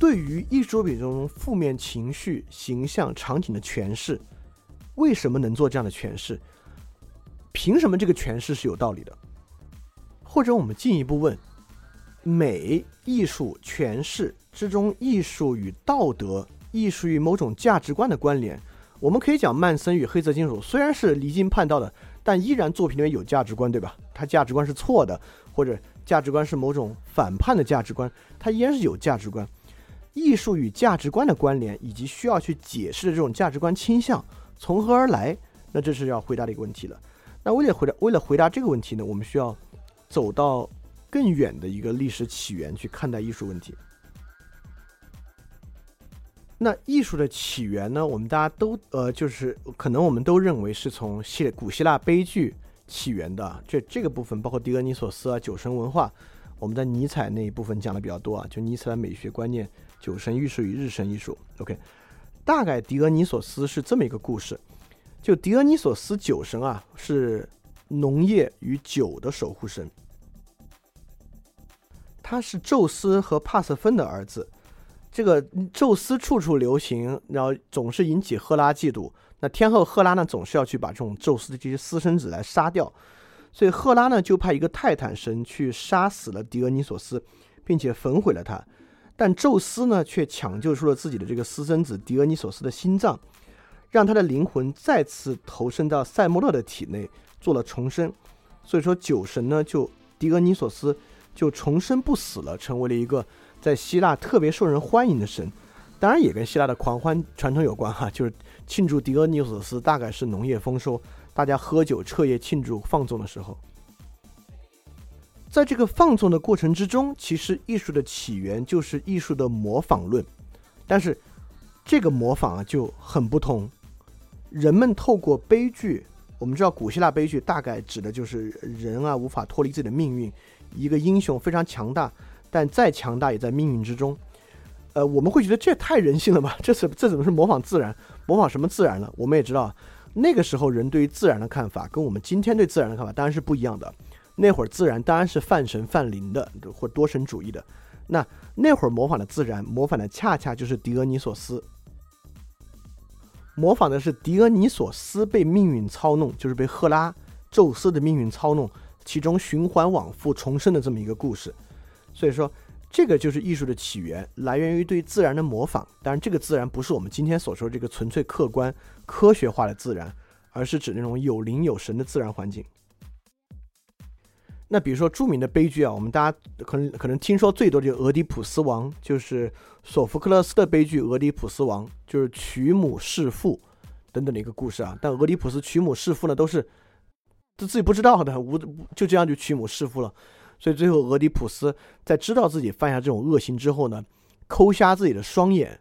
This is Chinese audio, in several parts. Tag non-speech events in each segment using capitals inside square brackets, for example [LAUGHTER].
对于艺术作品中负面情绪、形象、场景的诠释，为什么能做这样的诠释？凭什么这个诠释是有道理的？或者我们进一步问：美、艺术、诠释之中，艺术与道德、艺术与某种价值观的关联，我们可以讲曼森与黑色金属虽然是离经叛道的，但依然作品里面有价值观，对吧？它价值观是错的，或者价值观是某种反叛的价值观，它依然是有价值观。艺术与价值观的关联，以及需要去解释的这种价值观倾向从何而来？那这是要回答的一个问题了。那为了回答，为了回答这个问题呢，我们需要走到更远的一个历史起源去看待艺术问题。那艺术的起源呢，我们大家都呃，就是可能我们都认为是从希古希腊悲剧起源的。这这个部分包括狄俄尼索斯啊、酒神文化，我们在尼采那一部分讲的比较多啊，就尼采的美学观念。酒神艺术与日神艺术，OK，大概狄俄尼索斯是这么一个故事。就狄俄尼索斯酒神啊，是农业与酒的守护神。他是宙斯和帕瑟芬的儿子。这个宙斯处处流行，然后总是引起赫拉嫉妒。那天后赫拉呢，总是要去把这种宙斯的这些私生子来杀掉。所以赫拉呢，就派一个泰坦神去杀死了狄俄尼索斯，并且焚毁了他。但宙斯呢，却抢救出了自己的这个私生子狄俄尼索斯的心脏，让他的灵魂再次投身到塞莫勒的体内，做了重生。所以说，酒神呢，就狄俄尼索斯就重生不死了，成为了一个在希腊特别受人欢迎的神。当然，也跟希腊的狂欢传统有关哈，就是庆祝狄俄尼索斯大概是农业丰收，大家喝酒彻夜庆祝放纵的时候。在这个放纵的过程之中，其实艺术的起源就是艺术的模仿论，但是这个模仿啊就很不同。人们透过悲剧，我们知道古希腊悲剧大概指的就是人啊无法脱离自己的命运，一个英雄非常强大，但再强大也在命运之中。呃，我们会觉得这太人性了吧？这是这怎么是模仿自然？模仿什么自然了？我们也知道，那个时候人对于自然的看法跟我们今天对自然的看法当然是不一样的。那会儿自然当然是泛神泛灵的，或多神主义的。那那会儿模仿的自然，模仿的恰恰就是狄俄尼索斯，模仿的是狄俄尼索斯被命运操弄，就是被赫拉、宙斯的命运操弄，其中循环往复重生的这么一个故事。所以说，这个就是艺术的起源，来源于对自然的模仿。当然，这个自然不是我们今天所说这个纯粹客观科学化的自然，而是指那种有灵有神的自然环境。那比如说著名的悲剧啊，我们大家可能可能听说最多就是《俄狄浦斯王》，就是索福克勒斯的悲剧《俄狄浦斯王》，就是娶母弑父等等的一个故事啊。但俄狄浦斯娶母弑父呢，都是他自己不知道的，无就这样就娶母弑父了。所以最后俄狄浦斯在知道自己犯下这种恶行之后呢，抠瞎自己的双眼，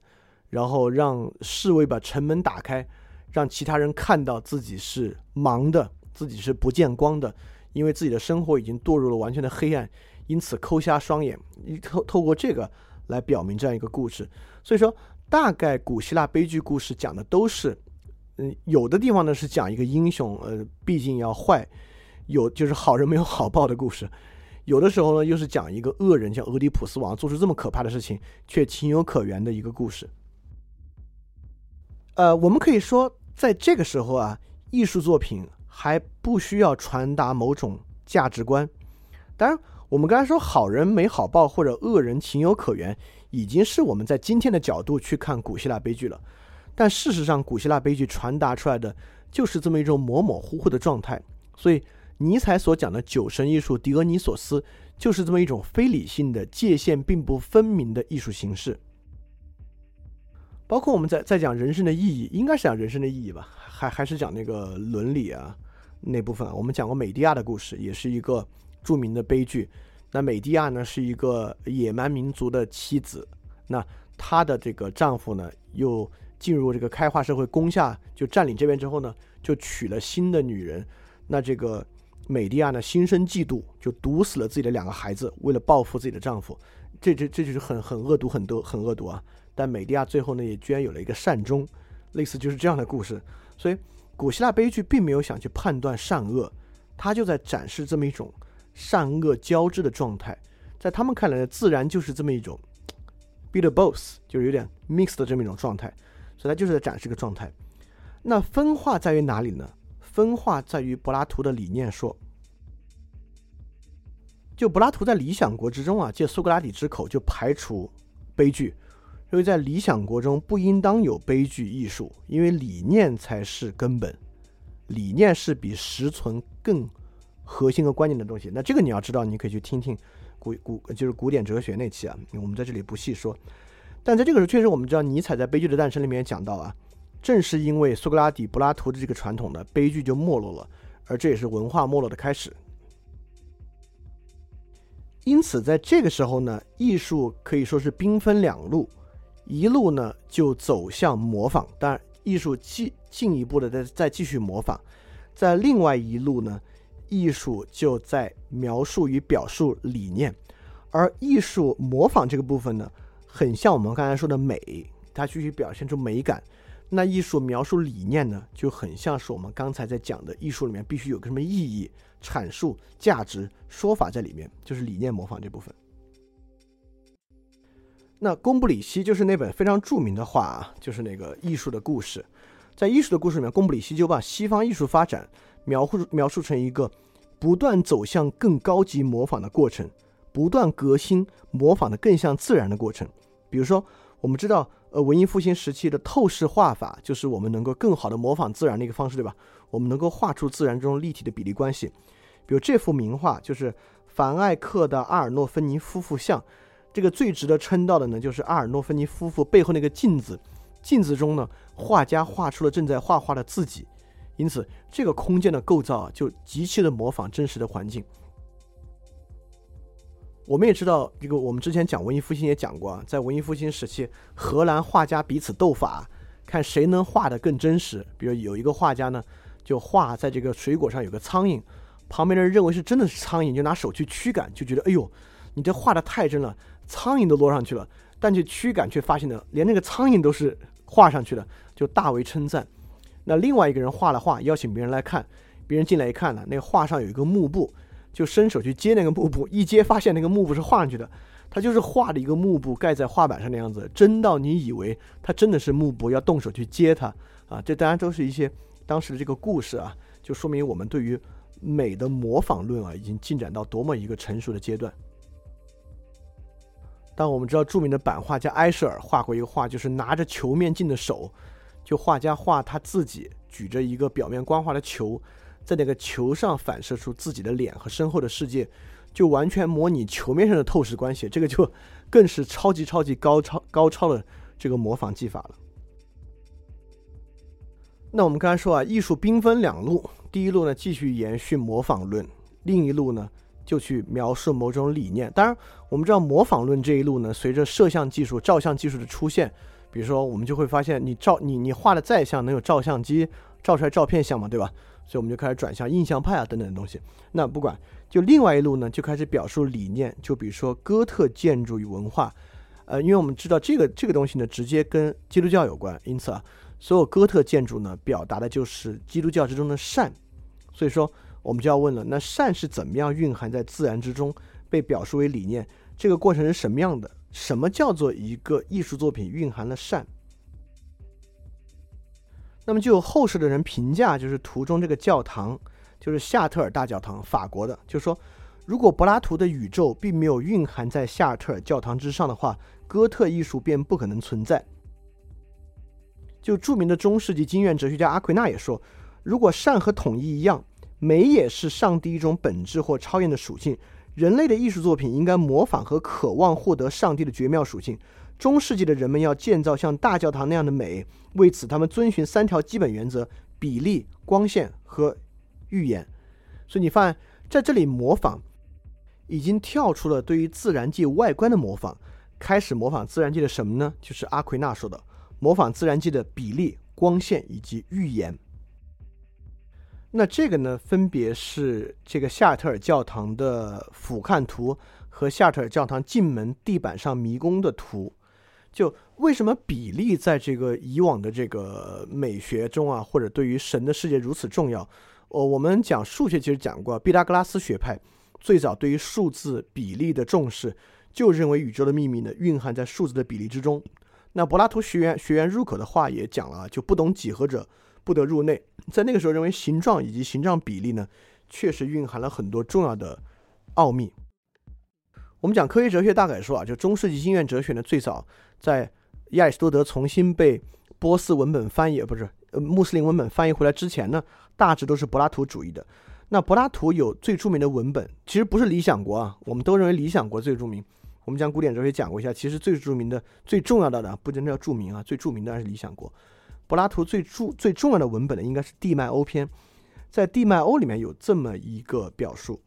然后让侍卫把城门打开，让其他人看到自己是盲的，自己是不见光的。因为自己的生活已经堕入了完全的黑暗，因此抠瞎双眼，透透过这个来表明这样一个故事。所以说，大概古希腊悲剧故事讲的都是，嗯，有的地方呢是讲一个英雄，呃，毕竟要坏，有就是好人没有好报的故事；有的时候呢又是讲一个恶人，像俄狄浦斯王做出这么可怕的事情，却情有可原的一个故事。呃，我们可以说，在这个时候啊，艺术作品。还不需要传达某种价值观。当然，我们刚才说好人没好报或者恶人情有可原，已经是我们在今天的角度去看古希腊悲剧了。但事实上，古希腊悲剧传达出来的就是这么一种模模糊糊的状态。所以，尼采所讲的酒神艺术狄俄尼索斯，就是这么一种非理性的界限并不分明的艺术形式。包括我们在在讲人生的意义，应该是讲人生的意义吧？还还是讲那个伦理啊？那部分我们讲过美迪亚的故事，也是一个著名的悲剧。那美迪亚呢是一个野蛮民族的妻子，那她的这个丈夫呢又进入这个开化社会，攻下就占领这边之后呢，就娶了新的女人。那这个美迪亚呢心生嫉妒，就毒死了自己的两个孩子，为了报复自己的丈夫。这这这就是很很恶毒，很多很恶毒啊！但美迪亚最后呢也居然有了一个善终，类似就是这样的故事，所以。古希腊悲剧并没有想去判断善恶，他就在展示这么一种善恶交织的状态。在他们看来，自然就是这么一种，be the both，就是有点 mixed 的这么一种状态，所以它就是在展示个状态。那分化在于哪里呢？分化在于柏拉图的理念说，就柏拉图在《理想国》之中啊，借苏格拉底之口就排除悲剧，因为在理想国中不应当有悲剧艺术，因为理念才是根本，理念是比实存更核心和关键的东西。那这个你要知道，你可以去听听古古就是古典哲学那期啊，我们在这里不细说。但在这个时候，确实我们知道尼采在《悲剧的诞生》里面讲到啊。正是因为苏格拉底、柏拉图的这个传统的，悲剧就没落了，而这也是文化没落的开始。因此，在这个时候呢，艺术可以说是兵分两路，一路呢就走向模仿，当然，艺术进进一步的再再继续模仿；在另外一路呢，艺术就在描述与表述理念，而艺术模仿这个部分呢，很像我们刚才说的美，它必须表现出美感。那艺术描述理念呢，就很像是我们刚才在讲的艺术里面必须有个什么意义、阐述、价值、说法在里面，就是理念模仿这部分。那贡布里希就是那本非常著名的画啊，就是那个艺术的故事。在艺术的故事里面，贡布里希就把西方艺术发展描述描述成一个不断走向更高级模仿的过程，不断革新模仿的更像自然的过程。比如说，我们知道。呃，文艺复兴时期的透视画法，就是我们能够更好的模仿自然的一个方式，对吧？我们能够画出自然中立体的比例关系。比如这幅名画，就是凡艾克的阿尔诺芬尼夫妇像。这个最值得称道的呢，就是阿尔诺芬尼夫妇背后那个镜子，镜子中呢，画家画出了正在画画的自己。因此，这个空间的构造，就极其的模仿真实的环境。我们也知道，这个我们之前讲文艺复兴也讲过啊，在文艺复兴时期，荷兰画家彼此斗法，看谁能画得更真实。比如有一个画家呢，就画在这个水果上有个苍蝇，旁边的人认为是真的是苍蝇，就拿手去驱赶，就觉得哎呦，你这画的太真了，苍蝇都落上去了，但去驱赶却发现呢，连那个苍蝇都是画上去的，就大为称赞。那另外一个人画了画，邀请别人来看，别人进来一看呢，那画上有一个幕布。就伸手去接那个幕布，一接发现那个幕布是画上去的，他就是画的一个幕布盖在画板上的样子，真到你以为他真的是幕布，要动手去接它啊！这当然都是一些当时的这个故事啊，就说明我们对于美的模仿论啊，已经进展到多么一个成熟的阶段。当我们知道著名的版画家埃舍尔画过一个画，就是拿着球面镜的手，就画家画他自己举着一个表面光滑的球。在那个球上反射出自己的脸和身后的世界，就完全模拟球面上的透视关系，这个就更是超级超级高超高超的这个模仿技法了。那我们刚才说啊，艺术兵分两路，第一路呢继续延续模仿论，另一路呢就去描述某种理念。当然，我们知道模仿论这一路呢，随着摄像技术、照相技术的出现，比如说我们就会发现，你照你你画的再像，能有照相机照出来照片像吗？对吧？所以我们就开始转向印象派啊等等的东西。那不管，就另外一路呢，就开始表述理念。就比如说哥特建筑与文化，呃，因为我们知道这个这个东西呢，直接跟基督教有关，因此啊，所有哥特建筑呢，表达的就是基督教之中的善。所以说，我们就要问了，那善是怎么样蕴含在自然之中，被表述为理念？这个过程是什么样的？什么叫做一个艺术作品蕴含了善？那么就有后世的人评价，就是图中这个教堂，就是夏特尔大教堂，法国的，就说，如果柏拉图的宇宙并没有蕴含在夏特尔教堂之上的话，哥特艺术便不可能存在。就著名的中世纪经验哲学家阿奎那也说，如果善和统一一样，美也是上帝一种本质或超验的属性，人类的艺术作品应该模仿和渴望获得上帝的绝妙属性。中世纪的人们要建造像大教堂那样的美，为此他们遵循三条基本原则：比例、光线和预言。所以你发现在这里模仿已经跳出了对于自然界外观的模仿，开始模仿自然界的什么呢？就是阿奎那说的，模仿自然界的比例、光线以及预言。那这个呢，分别是这个夏特尔教堂的俯瞰图和夏特尔教堂进门地板上迷宫的图。就为什么比例在这个以往的这个美学中啊，或者对于神的世界如此重要？哦，我们讲数学其实讲过，毕达哥拉斯学派最早对于数字比例的重视，就认为宇宙的秘密呢蕴含在数字的比例之中。那柏拉图学员学员入口的话也讲了，就不懂几何者不得入内。在那个时候，认为形状以及形状比例呢，确实蕴含了很多重要的奥秘。我们讲科学哲学大概说啊，就中世纪经验哲学呢，最早在亚里士多德重新被波斯文本翻译，不是呃穆斯林文本翻译回来之前呢，大致都是柏拉图主义的。那柏拉图有最著名的文本，其实不是《理想国》啊，我们都认为《理想国》最著名。我们讲古典哲学讲过一下，其实最著名的、最重要的呢，不真的叫著名啊，最著名的还是《理想国》。柏拉图最著最重要的文本呢，应该是《地脉欧篇》。在《地脉欧》里面有这么一个表述：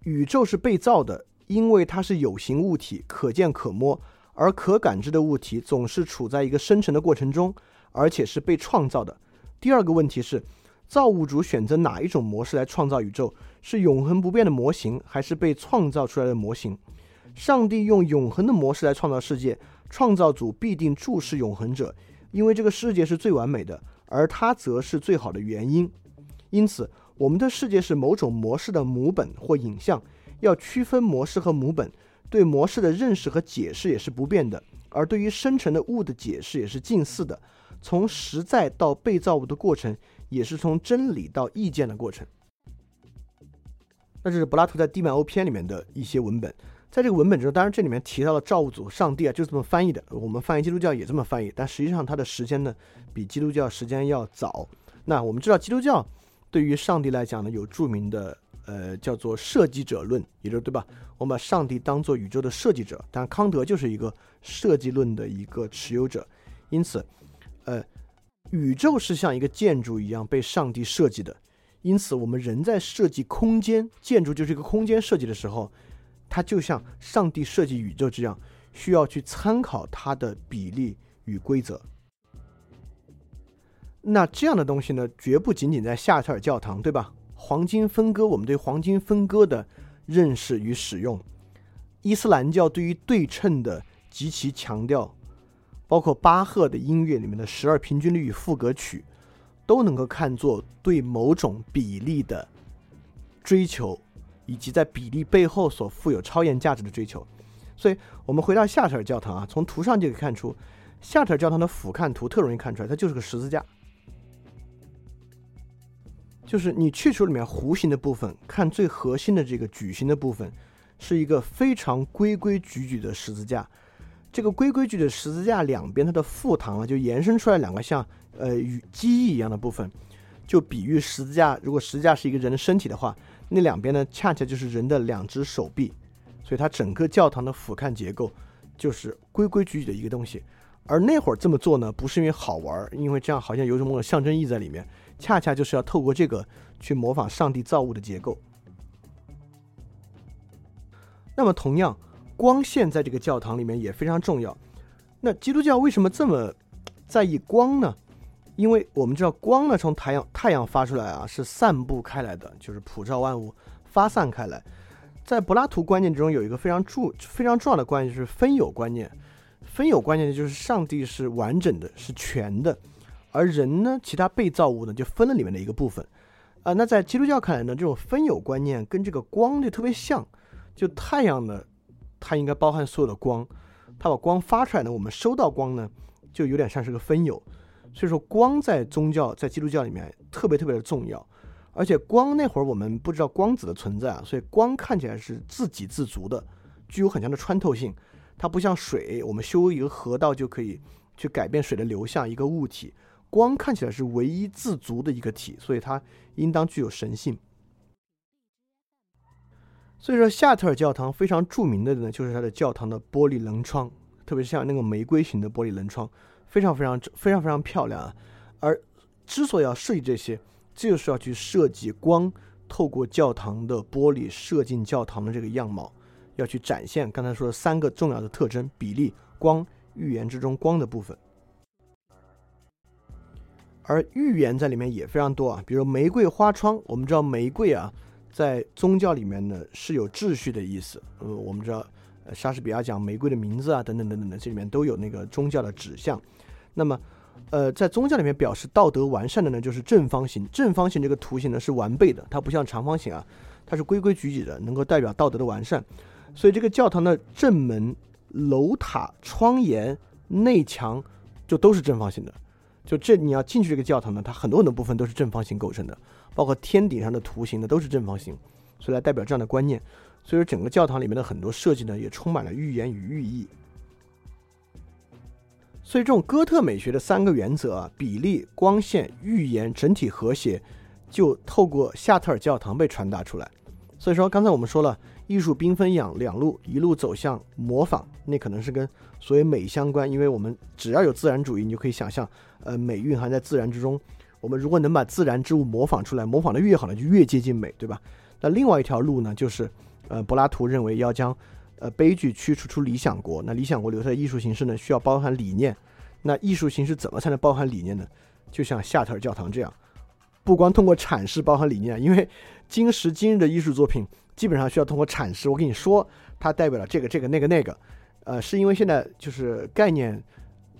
宇宙是被造的，因为它是有形物体，可见可摸，而可感知的物体总是处在一个生成的过程中，而且是被创造的。第二个问题是，造物主选择哪一种模式来创造宇宙？是永恒不变的模型，还是被创造出来的模型？上帝用永恒的模式来创造世界，创造主必定注视永恒者，因为这个世界是最完美的，而它则是最好的原因。因此，我们的世界是某种模式的母本或影像。要区分模式和母本，对模式的认识和解释也是不变的，而对于生成的物的解释也是近似的。从实在到被造物的过程，也是从真理到意见的过程。那这是柏拉图在《地脉欧篇》里面的一些文本，在这个文本中，当然这里面提到了造物主上帝啊，就这么翻译的。我们翻译基督教也这么翻译，但实际上它的时间呢，比基督教时间要早。那我们知道，基督教对于上帝来讲呢，有著名的呃叫做设计者论，也就是对吧？我们把上帝当做宇宙的设计者，但康德就是一个设计论的一个持有者，因此，呃，宇宙是像一个建筑一样被上帝设计的。因此，我们人在设计空间建筑，就是一个空间设计的时候，它就像上帝设计宇宙这样，需要去参考它的比例与规则。那这样的东西呢，绝不仅仅在夏特尔教堂，对吧？黄金分割，我们对黄金分割的认识与使用，伊斯兰教对于对称的极其强调，包括巴赫的音乐里面的十二平均律与赋格曲。都能够看作对某种比例的追求，以及在比例背后所富有超验价值的追求。所以，我们回到夏特尔教堂啊，从图上就可以看出，夏特尔教堂的俯瞰图特容易看出来，它就是个十字架。就是你去除里面弧形的部分，看最核心的这个矩形的部分，是一个非常规规矩矩的十字架。这个规规矩矩的十字架两边，它的腹膛啊，就延伸出来两个像。呃，与机翼一样的部分，就比喻十字架。如果十字架是一个人的身体的话，那两边呢，恰恰就是人的两只手臂。所以它整个教堂的俯瞰结构就是规规矩矩的一个东西。而那会儿这么做呢，不是因为好玩，因为这样好像有种某种象征意义在里面。恰恰就是要透过这个去模仿上帝造物的结构。那么，同样，光线在这个教堂里面也非常重要。那基督教为什么这么在意光呢？因为我们知道光呢，从太阳太阳发出来啊，是散布开来的，就是普照万物，发散开来。在柏拉图观念之中，有一个非常重非常重要的观念，就是分有观念。分有观念就是上帝是完整的，是全的，而人呢，其他被造物呢，就分了里面的一个部分。啊，那在基督教看来呢，这种分有观念跟这个光就特别像，就太阳呢，它应该包含所有的光，它把光发出来呢，我们收到光呢，就有点像是个分有。所以说，光在宗教、在基督教里面特别特别的重要，而且光那会儿我们不知道光子的存在啊，所以光看起来是自给自足的，具有很强的穿透性。它不像水，我们修一个河道就可以去改变水的流向。一个物体，光看起来是唯一自足的一个体，所以它应当具有神性。所以说，夏特尔教堂非常著名的呢，就是它的教堂的玻璃棱窗，特别是像那个玫瑰型的玻璃棱窗。非常非常非常非常漂亮啊！而之所以要设计这些，就是要去设计光透过教堂的玻璃射进教堂的这个样貌，要去展现刚才说的三个重要的特征：比例、光、预言之中光的部分。而预言在里面也非常多啊，比如玫瑰花窗。我们知道玫瑰啊，在宗教里面呢是有秩序的意思。呃，我们知道莎士比亚讲玫瑰的名字啊，等等等等的，这里面都有那个宗教的指向。那么，呃，在宗教里面表示道德完善的呢，就是正方形。正方形这个图形呢是完备的，它不像长方形啊，它是规规矩矩的，能够代表道德的完善。所以这个教堂的正门、楼塔、窗檐、内墙就都是正方形的。就这你要进去这个教堂呢，它很多很多部分都是正方形构成的，包括天顶上的图形呢都是正方形，所以来代表这样的观念。所以说整个教堂里面的很多设计呢也充满了寓言与寓意。所以这种哥特美学的三个原则啊，比例、光线、寓言，整体和谐，就透过夏特尔教堂被传达出来。所以说刚才我们说了，艺术兵分两两路，一路走向模仿，那可能是跟所谓美相关，因为我们只要有自然主义，你就可以想象，呃，美蕴含在自然之中。我们如果能把自然之物模仿出来，模仿的越好呢，就越接近美，对吧？那另外一条路呢，就是呃，柏拉图认为要将呃，悲剧驱逐出理想国，那理想国留下的艺术形式呢，需要包含理念。那艺术形式怎么才能包含理念呢？就像夏特尔教堂这样，不光通过阐释包含理念，因为今时今日的艺术作品基本上需要通过阐释。我跟你说，它代表了这个、这个、那个、那个，呃，是因为现在就是概念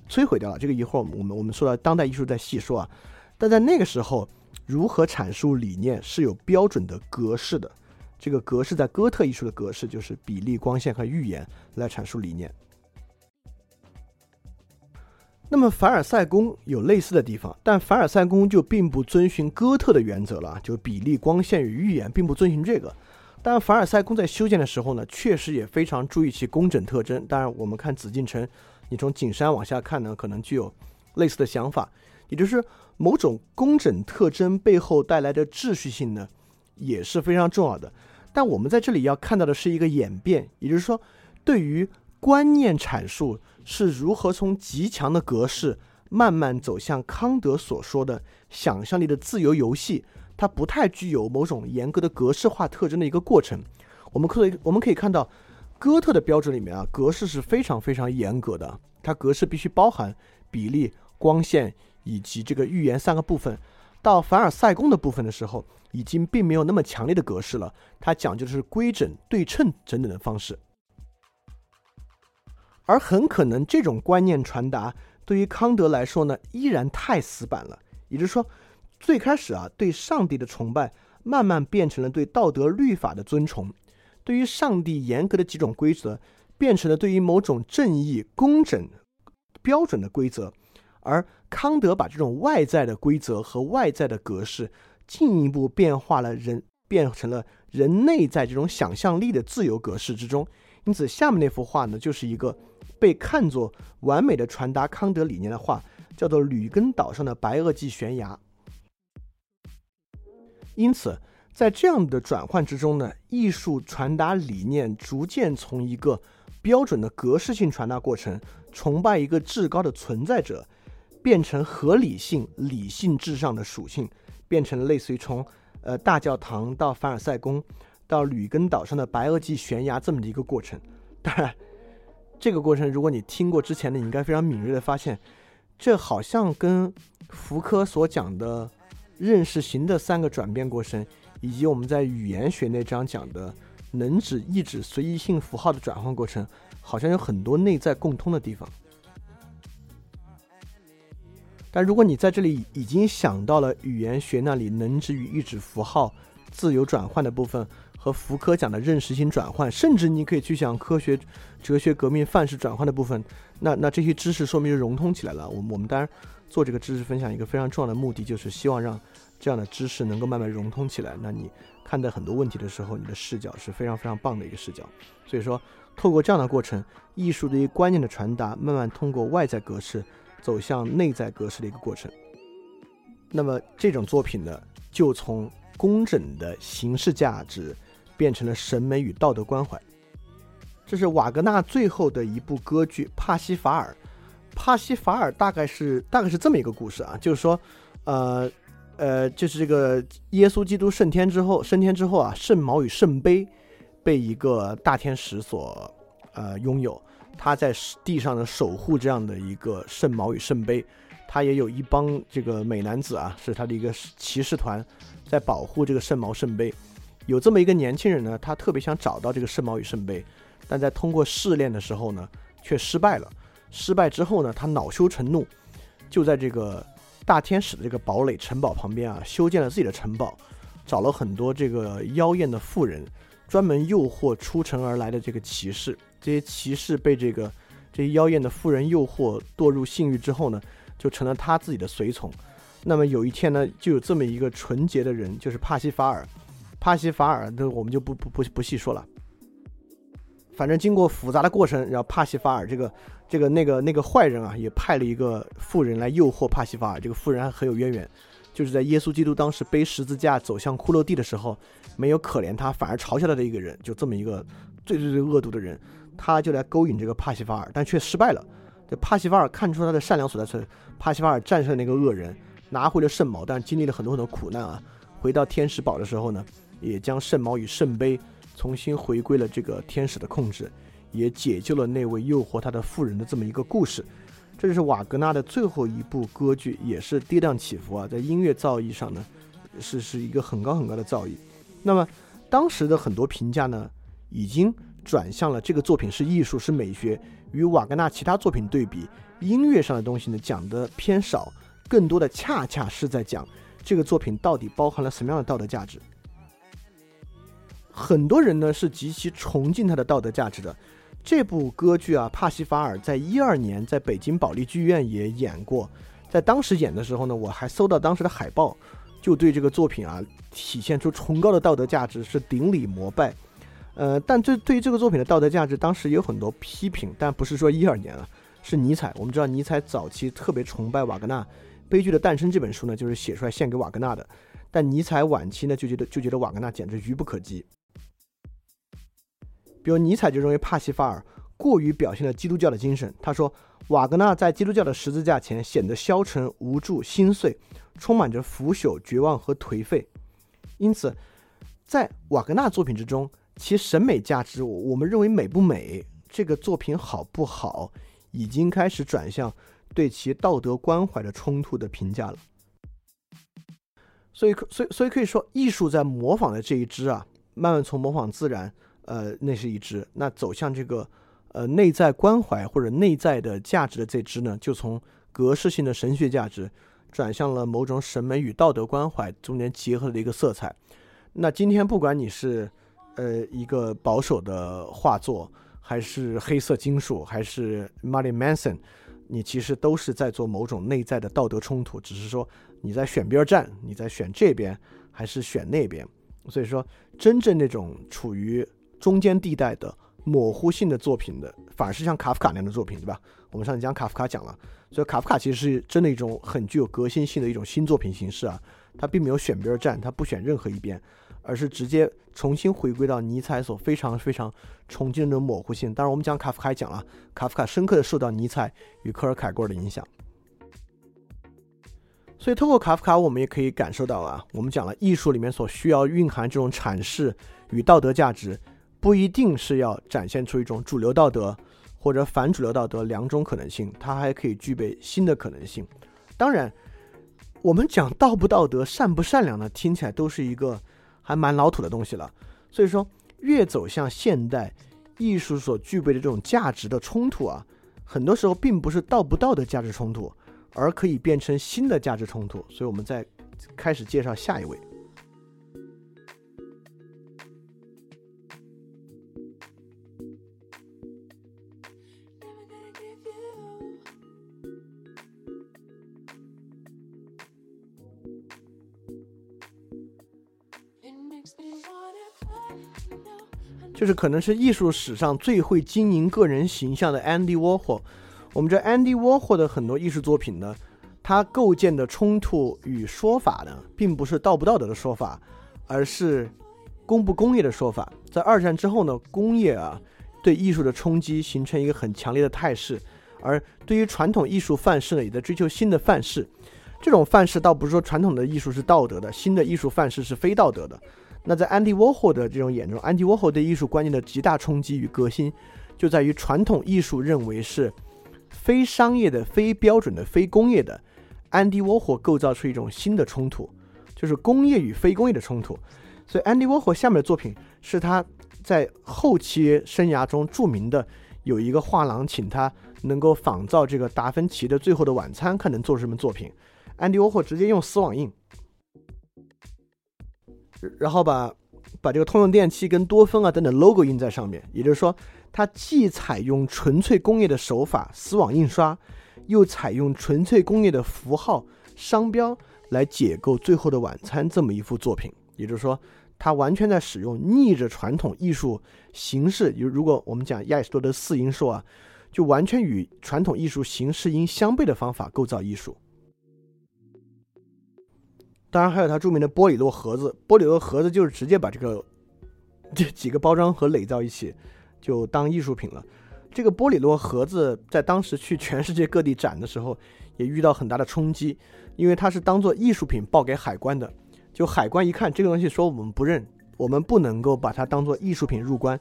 摧毁掉了。这个一会儿我们我们说到当代艺术再细说啊。但在那个时候，如何阐述理念是有标准的格式的。这个格式在哥特艺术的格式就是比例、光线和预言来阐述理念。那么凡尔赛宫有类似的地方，但凡尔赛宫就并不遵循哥特的原则了，就比例、光线与预言并不遵循这个。当然，凡尔赛宫在修建的时候呢，确实也非常注意其工整特征。当然，我们看紫禁城，你从景山往下看呢，可能具有类似的想法，也就是某种工整特征背后带来的秩序性呢，也是非常重要的。但我们在这里要看到的是一个演变，也就是说，对于观念阐述是如何从极强的格式慢慢走向康德所说的想象力的自由游戏，它不太具有某种严格的格式化特征的一个过程。我们可以我们可以看到，哥特的标准里面啊，格式是非常非常严格的，它格式必须包含比例、光线以及这个预言三个部分。到凡尔赛宫的部分的时候。已经并没有那么强烈的格式了，它讲究的是规整、对称等等的方式，而很可能这种观念传达对于康德来说呢，依然太死板了。也就是说，最开始啊，对上帝的崇拜慢慢变成了对道德律法的尊崇，对于上帝严格的几种规则变成了对于某种正义、工整、标准的规则，而康德把这种外在的规则和外在的格式。进一步变化了人，变成了人内在这种想象力的自由格式之中。因此，下面那幅画呢，就是一个被看作完美的传达康德理念的画，叫做《吕根岛上的白垩纪悬崖》。因此，在这样的转换之中呢，艺术传达理念逐渐从一个标准的格式性传达过程，崇拜一个至高的存在者，变成合理性、理性至上的属性。变成类似于从呃大教堂到凡尔赛宫，到吕根岛上的白垩纪悬崖这么的一个过程。当然，这个过程如果你听过之前的，你应该非常敏锐的发现，这好像跟福柯所讲的认识型的三个转变过程，以及我们在语言学那章讲的能指、意指、随意性符号的转换过程，好像有很多内在共通的地方。但如果你在这里已经想到了语言学那里能指与意指符号自由转换的部分，和福柯讲的认识性转换，甚至你可以去想科学、哲学革命范式转换的部分，那那这些知识说明融通起来了。我我们当然做这个知识分享一个非常重要的目的，就是希望让这样的知识能够慢慢融通起来。那你看待很多问题的时候，你的视角是非常非常棒的一个视角。所以说，透过这样的过程，艺术对于观念的传达，慢慢通过外在格式。走向内在格式的一个过程，那么这种作品呢，就从工整的形式价值变成了审美与道德关怀。这是瓦格纳最后的一部歌剧《帕西法尔》。帕西法尔大概是大概是这么一个故事啊，就是说，呃呃，就是这个耶稣基督升天之后，升天之后啊，圣矛与圣杯被一个大天使所呃拥有。他在地上的守护这样的一个圣矛与圣杯，他也有一帮这个美男子啊，是他的一个骑士团，在保护这个圣矛圣杯。有这么一个年轻人呢，他特别想找到这个圣矛与圣杯，但在通过试炼的时候呢，却失败了。失败之后呢，他恼羞成怒，就在这个大天使的这个堡垒城堡旁边啊，修建了自己的城堡，找了很多这个妖艳的妇人，专门诱惑出城而来的这个骑士。这些骑士被这个这些妖艳的妇人诱惑堕入性欲之后呢，就成了他自己的随从。那么有一天呢，就有这么一个纯洁的人，就是帕西法尔。帕西法尔，那我们就不不不不细说了。反正经过复杂的过程，然后帕西法尔这个这个那个那个坏人啊，也派了一个妇人来诱惑帕西法尔。这个妇人还很有渊源，就是在耶稣基督当时背十字架走向骷髅地的时候，没有可怜他，反而嘲笑他的一个人，就这么一个最最最恶毒的人，他就来勾引这个帕西法尔，但却失败了。这帕西法尔看出他的善良所在，是帕西法尔战胜了那个恶人，拿回了圣矛，但经历了很多很多苦难啊。回到天使堡的时候呢，也将圣矛与圣杯。重新回归了这个天使的控制，也解救了那位诱惑他的妇人的这么一个故事。这就是瓦格纳的最后一部歌剧，也是跌宕起伏啊，在音乐造诣上呢，是是一个很高很高的造诣。那么当时的很多评价呢，已经转向了这个作品是艺术是美学，与瓦格纳其他作品对比，音乐上的东西呢讲的偏少，更多的恰恰是在讲这个作品到底包含了什么样的道德价值。很多人呢是极其崇敬他的道德价值的。这部歌剧啊，《帕西法尔》在一二年在北京保利剧院也演过。在当时演的时候呢，我还搜到当时的海报，就对这个作品啊体现出崇高的道德价值，是顶礼膜拜。呃，但这对于这个作品的道德价值，当时也有很多批评，但不是说一二年了，是尼采。我们知道尼采早期特别崇拜瓦格纳，《悲剧的诞生》这本书呢，就是写出来献给瓦格纳的。但尼采晚期呢，就觉得就觉得瓦格纳简直愚不可及。比如尼采就认为帕西法尔过于表现了基督教的精神。他说，瓦格纳在基督教的十字架前显得消沉、无助、心碎，充满着腐朽、绝望和颓废。因此，在瓦格纳作品之中，其审美价值，我我们认为美不美，这个作品好不好，已经开始转向对其道德关怀的冲突的评价了。所以，所以，所以可以说，艺术在模仿的这一支啊，慢慢从模仿自然。呃，那是一支，那走向这个呃内在关怀或者内在的价值的这支呢，就从格式性的神学价值转向了某种审美与道德关怀中间结合的一个色彩。那今天不管你是呃一个保守的画作，还是黑色金属，还是 Marilyn Manson，你其实都是在做某种内在的道德冲突，只是说你在选边站，你在选这边还是选那边。所以说，真正那种处于中间地带的模糊性的作品的，反而是像卡夫卡那样的作品，对吧？我们上次讲卡夫卡讲了，所以卡夫卡其实是真的一种很具有革新性的一种新作品形式啊。他并没有选边站，他不选任何一边，而是直接重新回归到尼采所非常非常崇敬的模糊性。当然，我们讲卡夫卡也讲了，卡夫卡深刻的受到尼采与科尔凯郭尔的影响。所以，通过卡夫卡，我们也可以感受到啊，我们讲了艺术里面所需要蕴含这种阐释与道德价值。不一定是要展现出一种主流道德或者反主流道德两种可能性，它还可以具备新的可能性。当然，我们讲道不道德、善不善良呢，听起来都是一个还蛮老土的东西了。所以说，越走向现代，艺术所具备的这种价值的冲突啊，很多时候并不是道不道德价值冲突，而可以变成新的价值冲突。所以，我们再开始介绍下一位。就是可能是艺术史上最会经营个人形象的 Andy Warhol。我们知道 Andy Warhol 的很多艺术作品呢，它构建的冲突与说法呢，并不是道不道德的说法，而是工不工业的说法。在二战之后呢，工业啊对艺术的冲击形成一个很强烈的态势，而对于传统艺术范式呢，也在追求新的范式。这种范式倒不是说传统的艺术是道德的，新的艺术范式是非道德的。那在安迪沃霍的这种眼中，安迪沃霍对艺术观念的极大冲击与革新，就在于传统艺术认为是非商业的、非标准的、非工业的。安迪沃霍构造出一种新的冲突，就是工业与非工业的冲突。所以，安迪沃霍下面的作品是他在后期生涯中著名的，有一个画廊请他能够仿造这个达芬奇的《最后的晚餐》，看能做出什么作品。安迪沃霍直接用丝网印。然后把把这个通用电器跟多芬啊等等 logo 印在上面，也就是说，它既采用纯粹工业的手法丝网印刷，又采用纯粹工业的符号商标来解构《最后的晚餐》这么一幅作品。也就是说，它完全在使用逆着传统艺术形式，如如果我们讲亚里士多德四因说啊，就完全与传统艺术形式因相悖的方法构造艺术。当然还有他著名的玻璃洛盒子，玻璃洛盒子就是直接把这个这几个包装盒垒到一起，就当艺术品了。这个玻璃洛盒子在当时去全世界各地展的时候，也遇到很大的冲击，因为它是当做艺术品报给海关的。就海关一看这个东西，说我们不认，我们不能够把它当做艺术品入关。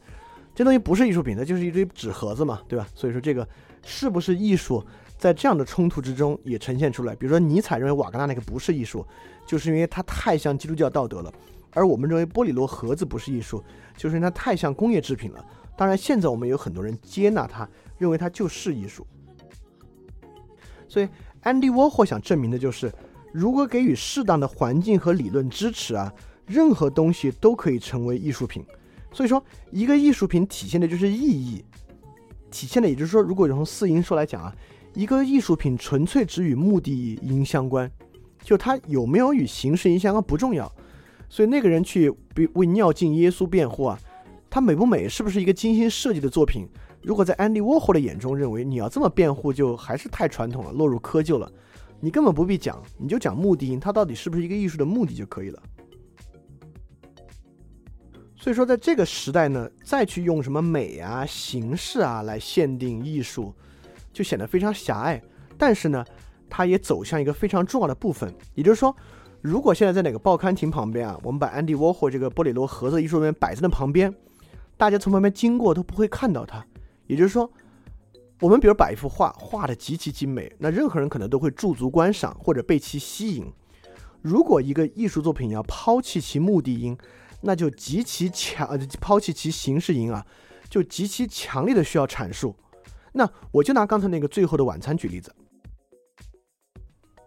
这东西不是艺术品，它就是一堆纸盒子嘛，对吧？所以说这个是不是艺术？在这样的冲突之中也呈现出来，比如说尼采认为瓦格纳那个不是艺术，就是因为它太像基督教道德了；而我们认为玻璃摞盒子不是艺术，就是因为它太像工业制品了。当然，现在我们有很多人接纳它，认为它就是艺术。所以，安迪沃霍想证明的就是，如果给予适当的环境和理论支持啊，任何东西都可以成为艺术品。所以说，一个艺术品体现的就是意义，体现的也就是说，如果从四因说来讲啊。一个艺术品纯粹只与目的因相关，就它有没有与形式因相关不重要。所以那个人去为为尿镜耶稣辩护啊，他美不美，是不是一个精心设计的作品？如果在安迪沃霍的眼中认为你要这么辩护，就还是太传统了，落入窠臼了。你根本不必讲，你就讲目的因，它到底是不是一个艺术的目的就可以了。所以说，在这个时代呢，再去用什么美啊、形式啊来限定艺术。就显得非常狭隘，但是呢，它也走向一个非常重要的部分，也就是说，如果现在在哪个报刊亭旁边啊，我们把安迪沃霍这个玻璃罗盒子艺术品摆在那旁边，大家从旁边经过都不会看到它。也就是说，我们比如摆一幅画，画的极其精美，那任何人可能都会驻足观赏或者被其吸引。如果一个艺术作品要抛弃其目的因，那就极其强，抛弃其形式因啊，就极其强烈的需要阐述。那我就拿刚才那个《最后的晚餐》举例子，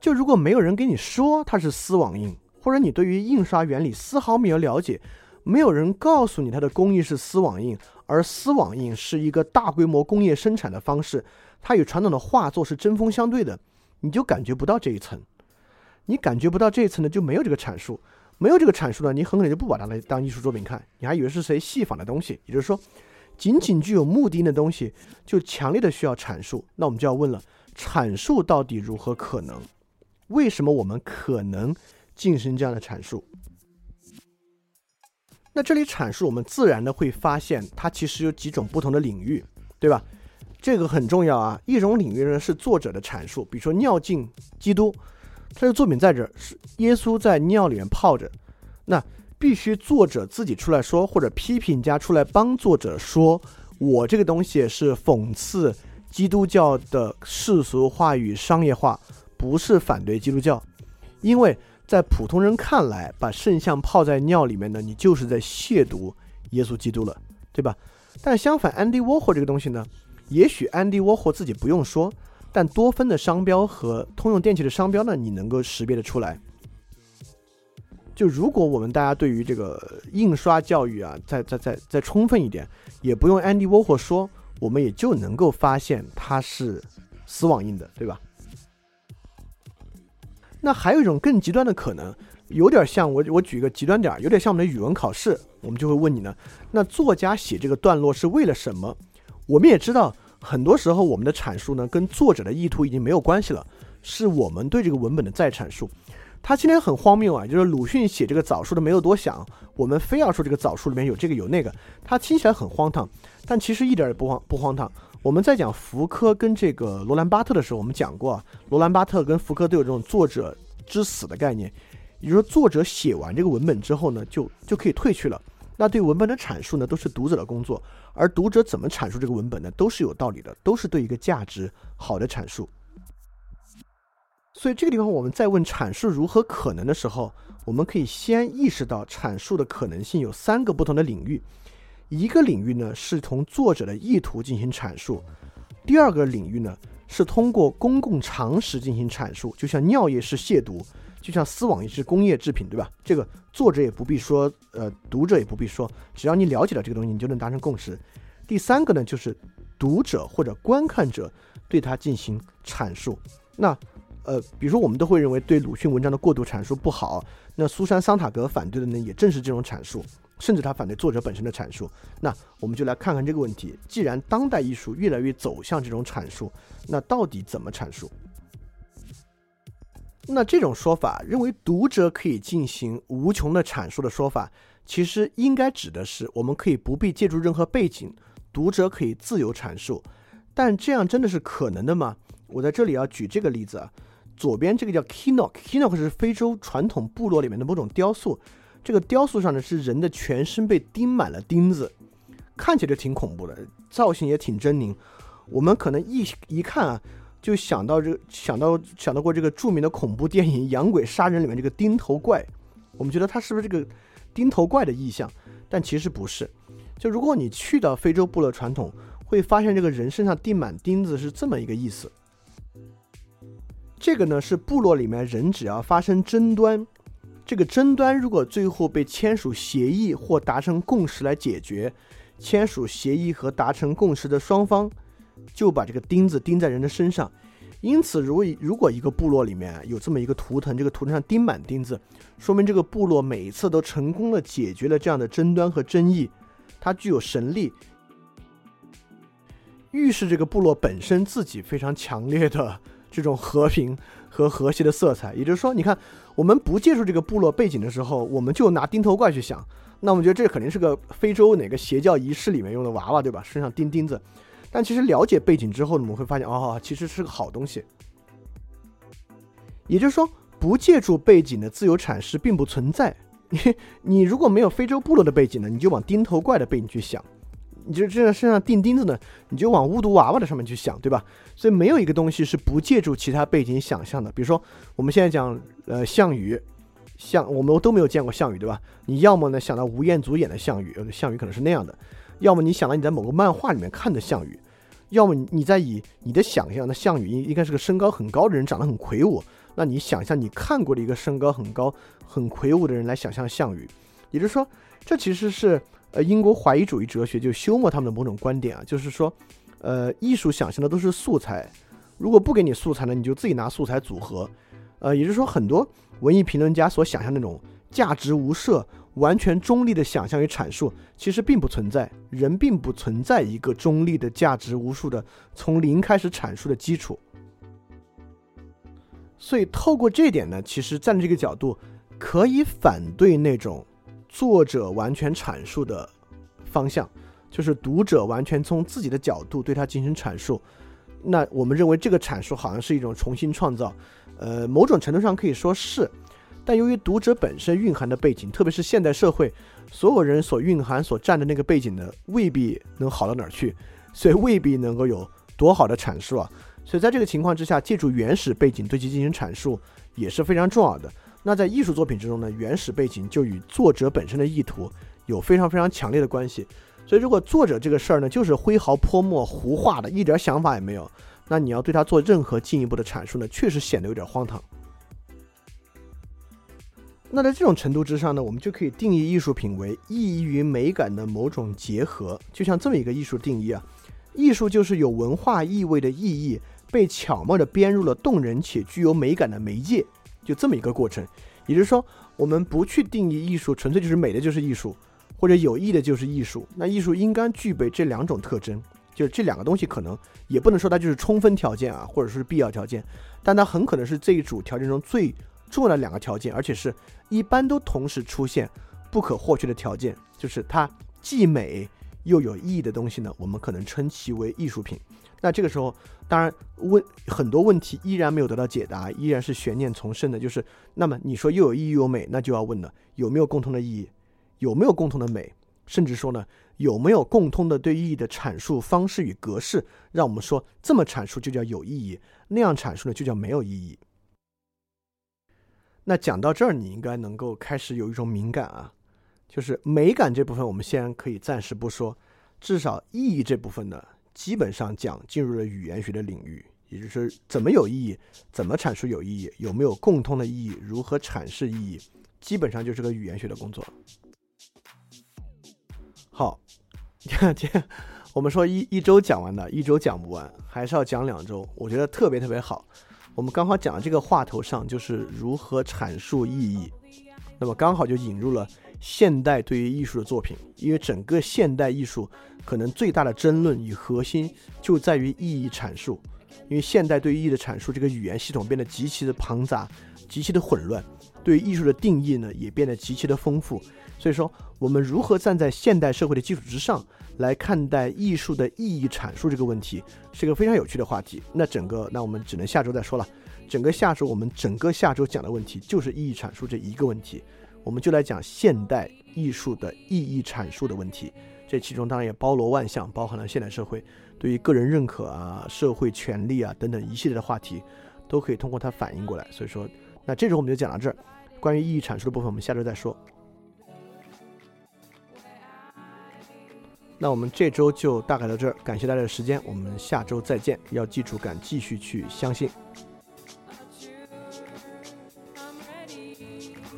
就如果没有人跟你说它是丝网印，或者你对于印刷原理丝毫没有了解，没有人告诉你它的工艺是丝网印，而丝网印是一个大规模工业生产的方式，它与传统的画作是针锋相对的，你就感觉不到这一层，你感觉不到这一层呢，就没有这个阐述，没有这个阐述呢，你很可能就不把它来当艺术作品看，你还以为是谁戏仿的东西，也就是说。仅仅具有目的的东西，就强烈的需要阐述。那我们就要问了：阐述到底如何可能？为什么我们可能进行这样的阐述？那这里阐述，我们自然的会发现，它其实有几种不同的领域，对吧？这个很重要啊。一种领域呢是作者的阐述，比如说尿镜基督，他的作品在这儿是耶稣在尿里面泡着，那。必须作者自己出来说，或者批评家出来帮作者说，我这个东西是讽刺基督教的世俗化与商业化，不是反对基督教。因为在普通人看来，把圣像泡在尿里面呢，你就是在亵渎耶稣基督了，对吧？但相反，安迪沃霍这个东西呢，也许安迪沃霍自己不用说，但多芬的商标和通用电气的商标呢，你能够识别的出来。就如果我们大家对于这个印刷教育啊，再再再再充分一点，也不用安迪沃霍说，我们也就能够发现它是丝网印的，对吧？那还有一种更极端的可能，有点像我我举一个极端点儿，有点像我们的语文考试，我们就会问你呢，那作家写这个段落是为了什么？我们也知道，很多时候我们的阐述呢，跟作者的意图已经没有关系了，是我们对这个文本的再阐述。他今天很荒谬啊，就是鲁迅写这个枣树的没有多想，我们非要说这个枣树里面有这个有那个，他听起来很荒唐，但其实一点也不荒不荒唐。我们在讲福柯跟这个罗兰巴特的时候，我们讲过啊，罗兰巴特跟福柯都有这种作者之死的概念，也就是说作者写完这个文本之后呢，就就可以退去了。那对文本的阐述呢，都是读者的工作，而读者怎么阐述这个文本呢，都是有道理的，都是对一个价值好的阐述。所以这个地方，我们在问阐述如何可能的时候，我们可以先意识到阐述的可能性有三个不同的领域。一个领域呢是从作者的意图进行阐述；第二个领域呢是通过公共常识进行阐述，就像尿液是亵渎，就像丝网也是工业制品，对吧？这个作者也不必说，呃，读者也不必说，只要你了解了这个东西，你就能达成共识。第三个呢，就是读者或者观看者对它进行阐述。那，呃，比如说我们都会认为对鲁迅文章的过度阐述不好，那苏珊·桑塔格反对的呢，也正是这种阐述，甚至他反对作者本身的阐述。那我们就来看看这个问题：既然当代艺术越来越走向这种阐述，那到底怎么阐述？那这种说法，认为读者可以进行无穷的阐述的说法，其实应该指的是，我们可以不必借助任何背景，读者可以自由阐述。但这样真的是可能的吗？我在这里要举这个例子啊，左边这个叫 Kinok，Kinok 是非洲传统部落里面的某种雕塑，这个雕塑上呢是人的全身被钉满了钉子，看起来就挺恐怖的，造型也挺狰狞。我们可能一一看啊。就想到这个，想到想到过这个著名的恐怖电影《洋鬼杀人》里面这个钉头怪，我们觉得它是不是这个钉头怪的意象？但其实不是。就如果你去到非洲部落传统，会发现这个人身上钉满钉子是这么一个意思。这个呢是部落里面人只要发生争端，这个争端如果最后被签署协议或达成共识来解决，签署协议和达成共识的双方。就把这个钉子钉在人的身上，因此，如果如果一个部落里面有这么一个图腾，这个图腾上钉满钉子，说明这个部落每一次都成功的解决了这样的争端和争议，它具有神力，预示这个部落本身自己非常强烈的这种和平和和谐的色彩。也就是说，你看，我们不借助这个部落背景的时候，我们就拿钉头怪去想，那我们觉得这肯定是个非洲哪个邪教仪式里面用的娃娃，对吧？身上钉钉子。但其实了解背景之后，我们会发现，哦，其实是个好东西。也就是说，不借助背景的自由阐释并不存在。你 [LAUGHS] 你如果没有非洲部落的背景呢，你就往钉头怪的背景去想；你就这样身上钉钉子呢，你就往巫毒娃娃的上面去想，对吧？所以没有一个东西是不借助其他背景想象的。比如说，我们现在讲呃项羽，项我们都没有见过项羽，对吧？你要么呢想到吴彦祖演的项羽，项羽可能是那样的。要么你想到你在某个漫画里面看的项羽，要么你在以你的想象的项羽应应该是个身高很高的人，长得很魁梧。那你想象你看过的一个身高很高、很魁梧的人来想象项羽，也就是说，这其实是呃英国怀疑主义哲学就休谟他们的某种观点啊，就是说，呃，艺术想象的都是素材，如果不给你素材呢，你就自己拿素材组合。呃，也就是说，很多文艺评论家所想象那种价值无涉。完全中立的想象与阐述其实并不存在，人并不存在一个中立的价值无数的从零开始阐述的基础。所以透过这点呢，其实站在这个角度，可以反对那种作者完全阐述的方向，就是读者完全从自己的角度对它进行阐述。那我们认为这个阐述好像是一种重新创造，呃，某种程度上可以说是。但由于读者本身蕴含的背景，特别是现代社会所有人所蕴含、所占的那个背景呢，未必能好到哪儿去，所以未必能够有多好的阐述啊。所以在这个情况之下，借助原始背景对其进行阐述也是非常重要的。那在艺术作品之中呢，原始背景就与作者本身的意图有非常非常强烈的关系。所以如果作者这个事儿呢，就是挥毫泼墨、胡画的，一点想法也没有，那你要对他做任何进一步的阐述呢，确实显得有点荒唐。那在这种程度之上呢，我们就可以定义艺术品为意义与美感的某种结合。就像这么一个艺术定义啊，艺术就是有文化意味的意义被巧妙地编入了动人且具有美感的媒介，就这么一个过程。也就是说，我们不去定义艺术纯粹就是美的就是艺术，或者有益的就是艺术。那艺术应该具备这两种特征，就是这两个东西可能也不能说它就是充分条件啊，或者说是必要条件，但它很可能是这一组条件中最。重要的两个条件，而且是一般都同时出现不可或缺的条件，就是它既美又有意义的东西呢，我们可能称其为艺术品。那这个时候，当然问很多问题依然没有得到解答，依然是悬念丛生的。就是那么你说又有意义又有美，那就要问了，有没有共同的意义？有没有共同的美？甚至说呢，有没有共通的对意义的阐述方式与格式？让我们说这么阐述就叫有意义，那样阐述呢就叫没有意义。那讲到这儿，你应该能够开始有一种敏感啊，就是美感这部分，我们先可以暂时不说，至少意义这部分呢，基本上讲进入了语言学的领域，也就是怎么有意义，怎么阐述有意义，有没有共通的意义，如何阐释意义，基本上就是个语言学的工作。好，[LAUGHS] 这我们说一一周讲完的，一周讲不完，还是要讲两周。我觉得特别特别好。我们刚好讲的这个话头上就是如何阐述意义，那么刚好就引入了现代对于艺术的作品，因为整个现代艺术可能最大的争论与核心就在于意义阐述，因为现代对于意义的阐述，这个语言系统变得极其的庞杂，极其的混乱，对艺术的定义呢也变得极其的丰富。所以说，我们如何站在现代社会的基础之上来看待艺术的意义阐述这个问题，是一个非常有趣的话题。那整个，那我们只能下周再说了。整个下周，我们整个下周讲的问题就是意义阐述这一个问题，我们就来讲现代艺术的意义阐述的问题。这其中当然也包罗万象，包含了现代社会对于个人认可啊、社会权利啊等等一系列的话题，都可以通过它反映过来。所以说，那这周我们就讲到这儿。关于意义阐述的部分，我们下周再说。那我们这周就大概到这儿，感谢大家的时间，我们下周再见。要记住，敢继续去相信。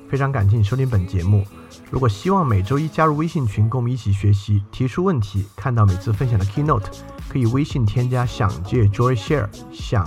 非常感谢你收听本节目。如果希望每周一加入微信群，跟我们一起学习，提出问题，看到每次分享的 keynote，可以微信添加“想借 Joy Share”，想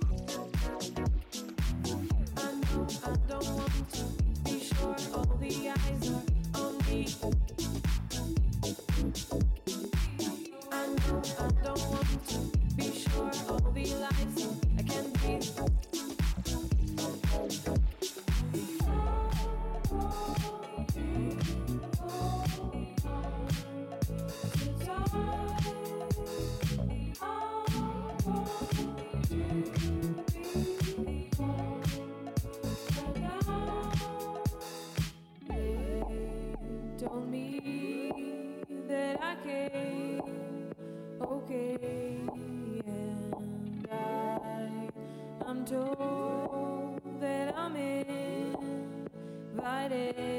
on me that I came okay, and I am told that I'm invited.